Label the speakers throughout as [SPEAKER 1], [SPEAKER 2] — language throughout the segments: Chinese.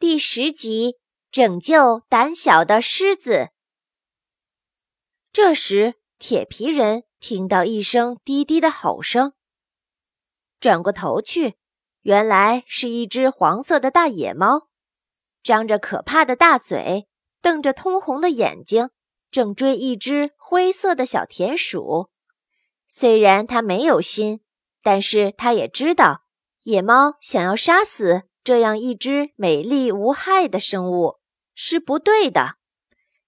[SPEAKER 1] 第十集：拯救胆小的狮子。这时，铁皮人听到一声低低的吼声，转过头去，原来是一只黄色的大野猫，张着可怕的大嘴，瞪着通红的眼睛，正追一只灰色的小田鼠。虽然它没有心，但是它也知道，野猫想要杀死。这样一只美丽无害的生物是不对的。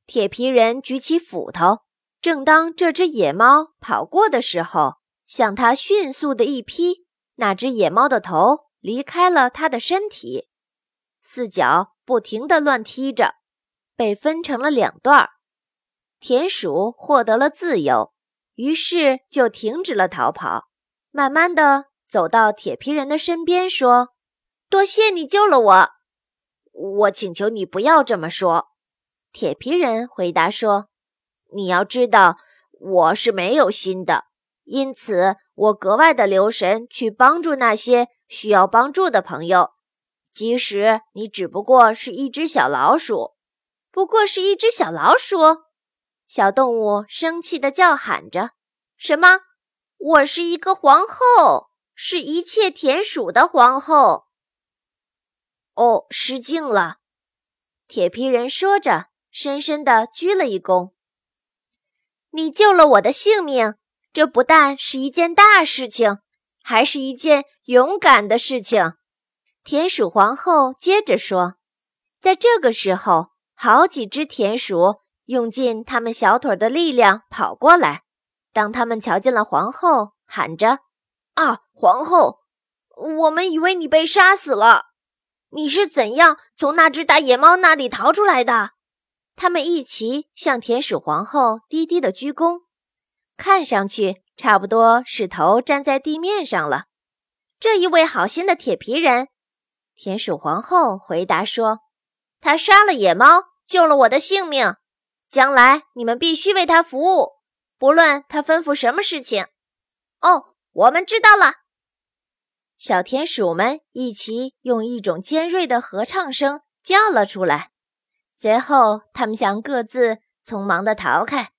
[SPEAKER 1] 铁皮人举起斧头，正当这只野猫跑过的时候，向它迅速的一劈，那只野猫的头离开了它的身体，四脚不停地乱踢着，被分成了两段。田鼠获得了自由，于是就停止了逃跑，慢慢的走到铁皮人的身边，说。多谢你救了我，
[SPEAKER 2] 我请求你不要这么说。”
[SPEAKER 1] 铁皮人回答说，“
[SPEAKER 2] 你要知道，我是没有心的，因此我格外的留神去帮助那些需要帮助的朋友，即使你只不过是一只小老鼠，
[SPEAKER 1] 不过是一只小老鼠。”小动物生气地叫喊着：“什么？我是一个皇后，是一切田鼠的皇后。”
[SPEAKER 2] 哦，失敬了，
[SPEAKER 1] 铁皮人说着，深深地鞠了一躬。你救了我的性命，这不但是一件大事情，还是一件勇敢的事情。田鼠皇后接着说：“在这个时候，好几只田鼠用尽它们小腿的力量跑过来。当他们瞧见了皇后，喊着：‘
[SPEAKER 2] 啊，皇后，我们以为你被杀死了。’”你是怎样从那只大野猫那里逃出来的？
[SPEAKER 1] 他们一齐向田鼠皇后低低的鞠躬，看上去差不多是头站在地面上了。这一位好心的铁皮人，田鼠皇后回答说：“他杀了野猫，救了我的性命。将来你们必须为他服务，不论他吩咐什么事情。”
[SPEAKER 2] 哦，我们知道了。
[SPEAKER 1] 小田鼠们一起用一种尖锐的合唱声叫了出来，随后他们想各自匆忙地逃开，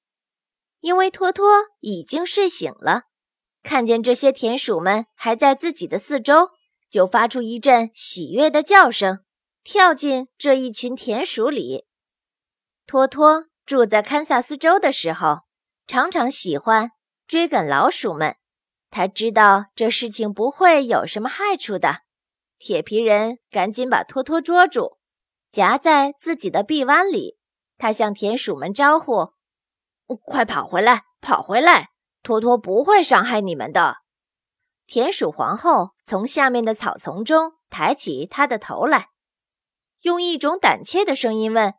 [SPEAKER 1] 因为托托已经睡醒了，看见这些田鼠们还在自己的四周，就发出一阵喜悦的叫声，跳进这一群田鼠里。托托住在堪萨斯州的时候，常常喜欢追赶老鼠们。他知道这事情不会有什么害处的，铁皮人赶紧把托托捉住，夹在自己的臂弯里。他向田鼠们招呼：“
[SPEAKER 2] 快跑回来，跑回来！托托不会伤害你们的。”
[SPEAKER 1] 田鼠皇后从下面的草丛中抬起她的头来，用一种胆怯的声音问：“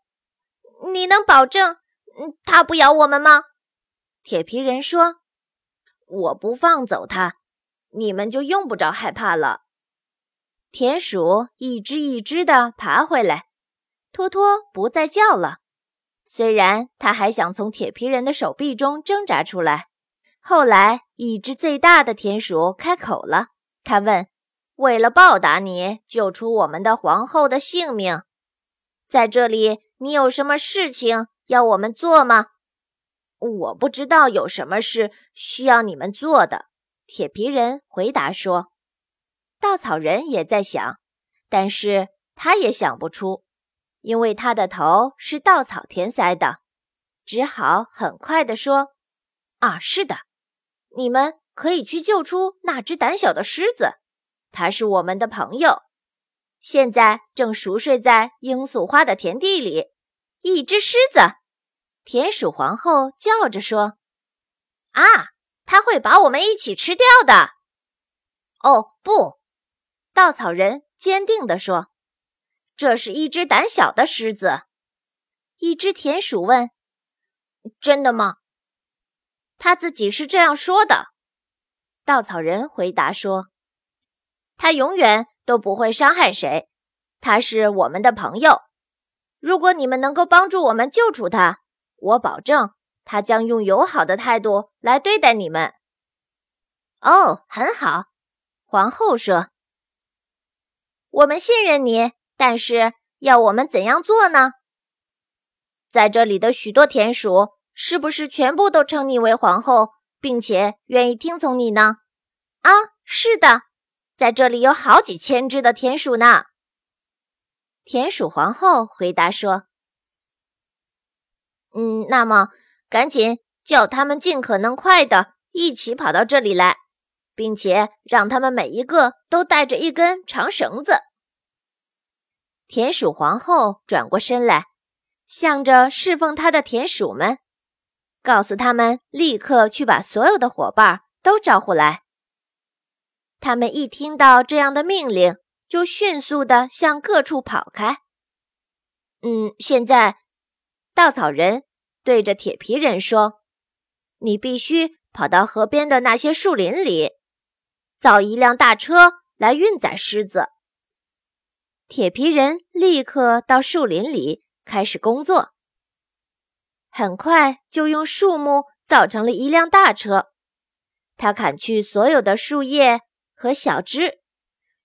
[SPEAKER 1] 你能保证，嗯，它不咬我们吗？”铁皮人说。
[SPEAKER 2] 我不放走它，你们就用不着害怕了。
[SPEAKER 1] 田鼠一只一只地爬回来，托托不再叫了。虽然它还想从铁皮人的手臂中挣扎出来。后来，一只最大的田鼠开口了，他问：“
[SPEAKER 2] 为了报答你救出我们的皇后的性命，在这里你有什么事情要我们做吗？”我不知道有什么事需要你们做的，
[SPEAKER 1] 铁皮人回答说。稻草人也在想，但是他也想不出，因为他的头是稻草填塞的，只好很快地说：“啊，是的，你们可以去救出那只胆小的狮子，它是我们的朋友，现在正熟睡在罂粟花的田地里。一只狮子。”田鼠皇后叫着说：“
[SPEAKER 2] 啊，它会把我们一起吃掉的！”
[SPEAKER 1] 哦，不，稻草人坚定地说：“这是一只胆小的狮子。”一只田鼠问：“
[SPEAKER 2] 真的吗？”
[SPEAKER 1] 他自己是这样说的。稻草人回答说：“他永远都不会伤害谁，他是我们的朋友。如果你们能够帮助我们救出他。”我保证，他将用友好的态度来对待你们。
[SPEAKER 2] 哦，很好，皇后说：“
[SPEAKER 1] 我们信任你，但是
[SPEAKER 2] 要我们怎样做呢？在这里的许多田鼠是不是全部都称你为皇后，并且愿意听从你呢？
[SPEAKER 1] 啊，是的，在这里有好几千只的田鼠呢。
[SPEAKER 2] 田鼠皇后回答说：“嗯，那么赶紧叫他们尽可能快的一起跑到这里来，并且让他们每一个都带着一根长绳子。”田鼠皇后转过身来。向着侍奉他的田鼠们，告诉他们立刻去把所有的伙伴都招呼来。他们一听到这样的命令，就迅速地向各处跑开。嗯，现在，稻草人对着铁皮人说：“你必须跑到河边的那些树林里，造一辆大车来运载狮子。”铁皮人立刻到树林里。开始工作，很快就用树木造成了一辆大车。他砍去所有的树叶和小枝，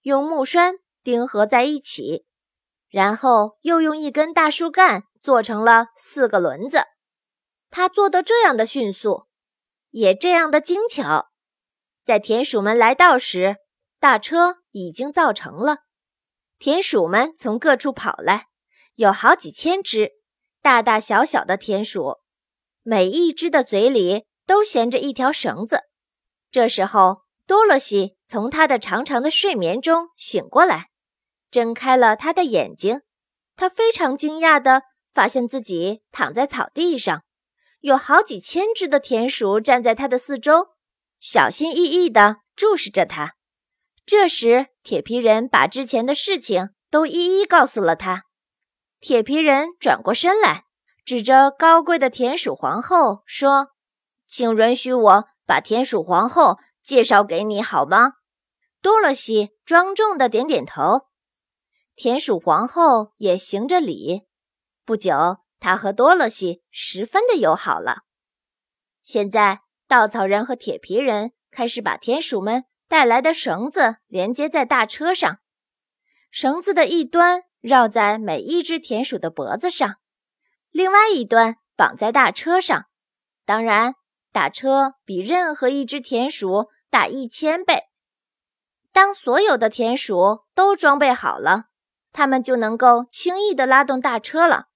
[SPEAKER 2] 用木栓钉合在一起，然后又用一根大树干做成了四个轮子。他做的这样的迅速，也这样的精巧。在田鼠们来到时，大车已经造成了。田鼠们从各处跑来。有好几千只大大小小的田鼠，每一只的嘴里都衔着一条绳子。这时候，多萝西从他的长长的睡眠中醒过来，睁开了他的眼睛。他非常惊讶地发现自己躺在草地上，有好几千只的田鼠站在他的四周，小心翼翼地注视着他。这时，铁皮人把之前的事情都一一告诉了他。铁皮人转过身来，指着高贵的田鼠皇后说：“请允许我把田鼠皇后介绍给你，好吗？”多萝西庄重地点点头。田鼠皇后也行着礼。不久，他和多萝西十分的友好了。现在，稻草人和铁皮人开始把田鼠们带来的绳子连接在大车上，绳子的一端。绕在每一只田鼠的脖子上，另外一端绑在大车上。当然，大车比任何一只田鼠大一千倍。当所有的田鼠都装备好了，他们就能够轻易地拉动大车了。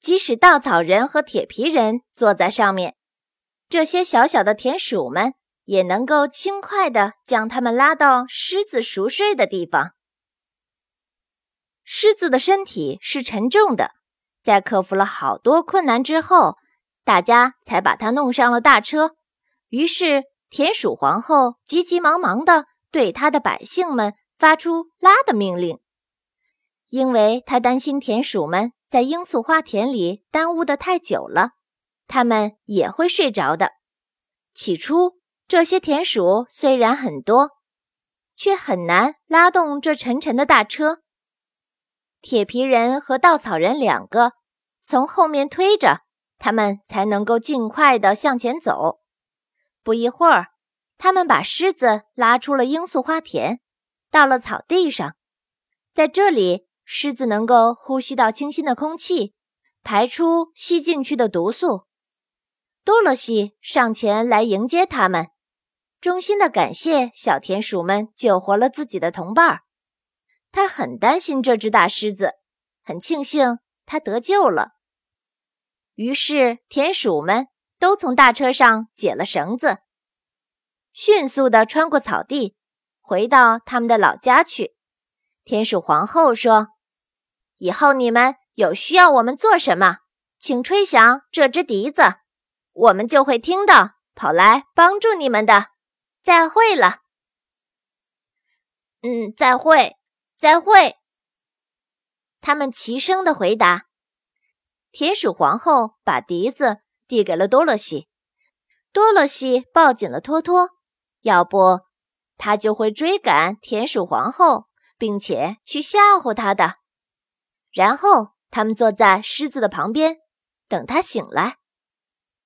[SPEAKER 2] 即使稻草人和铁皮人坐在上面，这些小小的田鼠们也能够轻快地将它们拉到狮子熟睡的地方。狮子的身体是沉重的，在克服了好多困难之后，大家才把它弄上了大车。于是，田鼠皇后急急忙忙地对她的百姓们发出拉的命令，因为她担心田鼠们在罂粟花田里耽误的太久了，它们也会睡着的。起初，这些田鼠虽然很多，却很难拉动这沉沉的大车。铁皮人和稻草人两个从后面推着，他们才能够尽快地向前走。不一会儿，他们把狮子拉出了罂粟花田，到了草地上。在这里，狮子能够呼吸到清新的空气，排出吸进去的毒素。多萝西上前来迎接他们，衷心地感谢小田鼠们救活了自己的同伴。他很担心这只大狮子，很庆幸它得救了。于是，田鼠们都从大车上解了绳子，迅速地穿过草地，回到他们的老家去。田鼠皇后说：“以后你们有需要我们做什么，请吹响这只笛子，我们就会听到，跑来帮助你们的。再会了。”“嗯，再会。”再会。他们齐声的回答。田鼠皇后把笛子递给了多萝西，多萝西抱紧了托托，要不他就会追赶田鼠皇后，并且去吓唬他的。然后他们坐在狮子的旁边，等它醒来。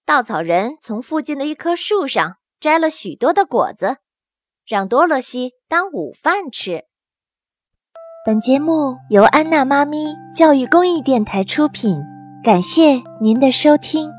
[SPEAKER 2] 稻草人从附近的一棵树上摘了许多的果子，让多萝西当午饭吃。
[SPEAKER 1] 本节目由安娜妈咪教育公益电台出品，感谢您的收听。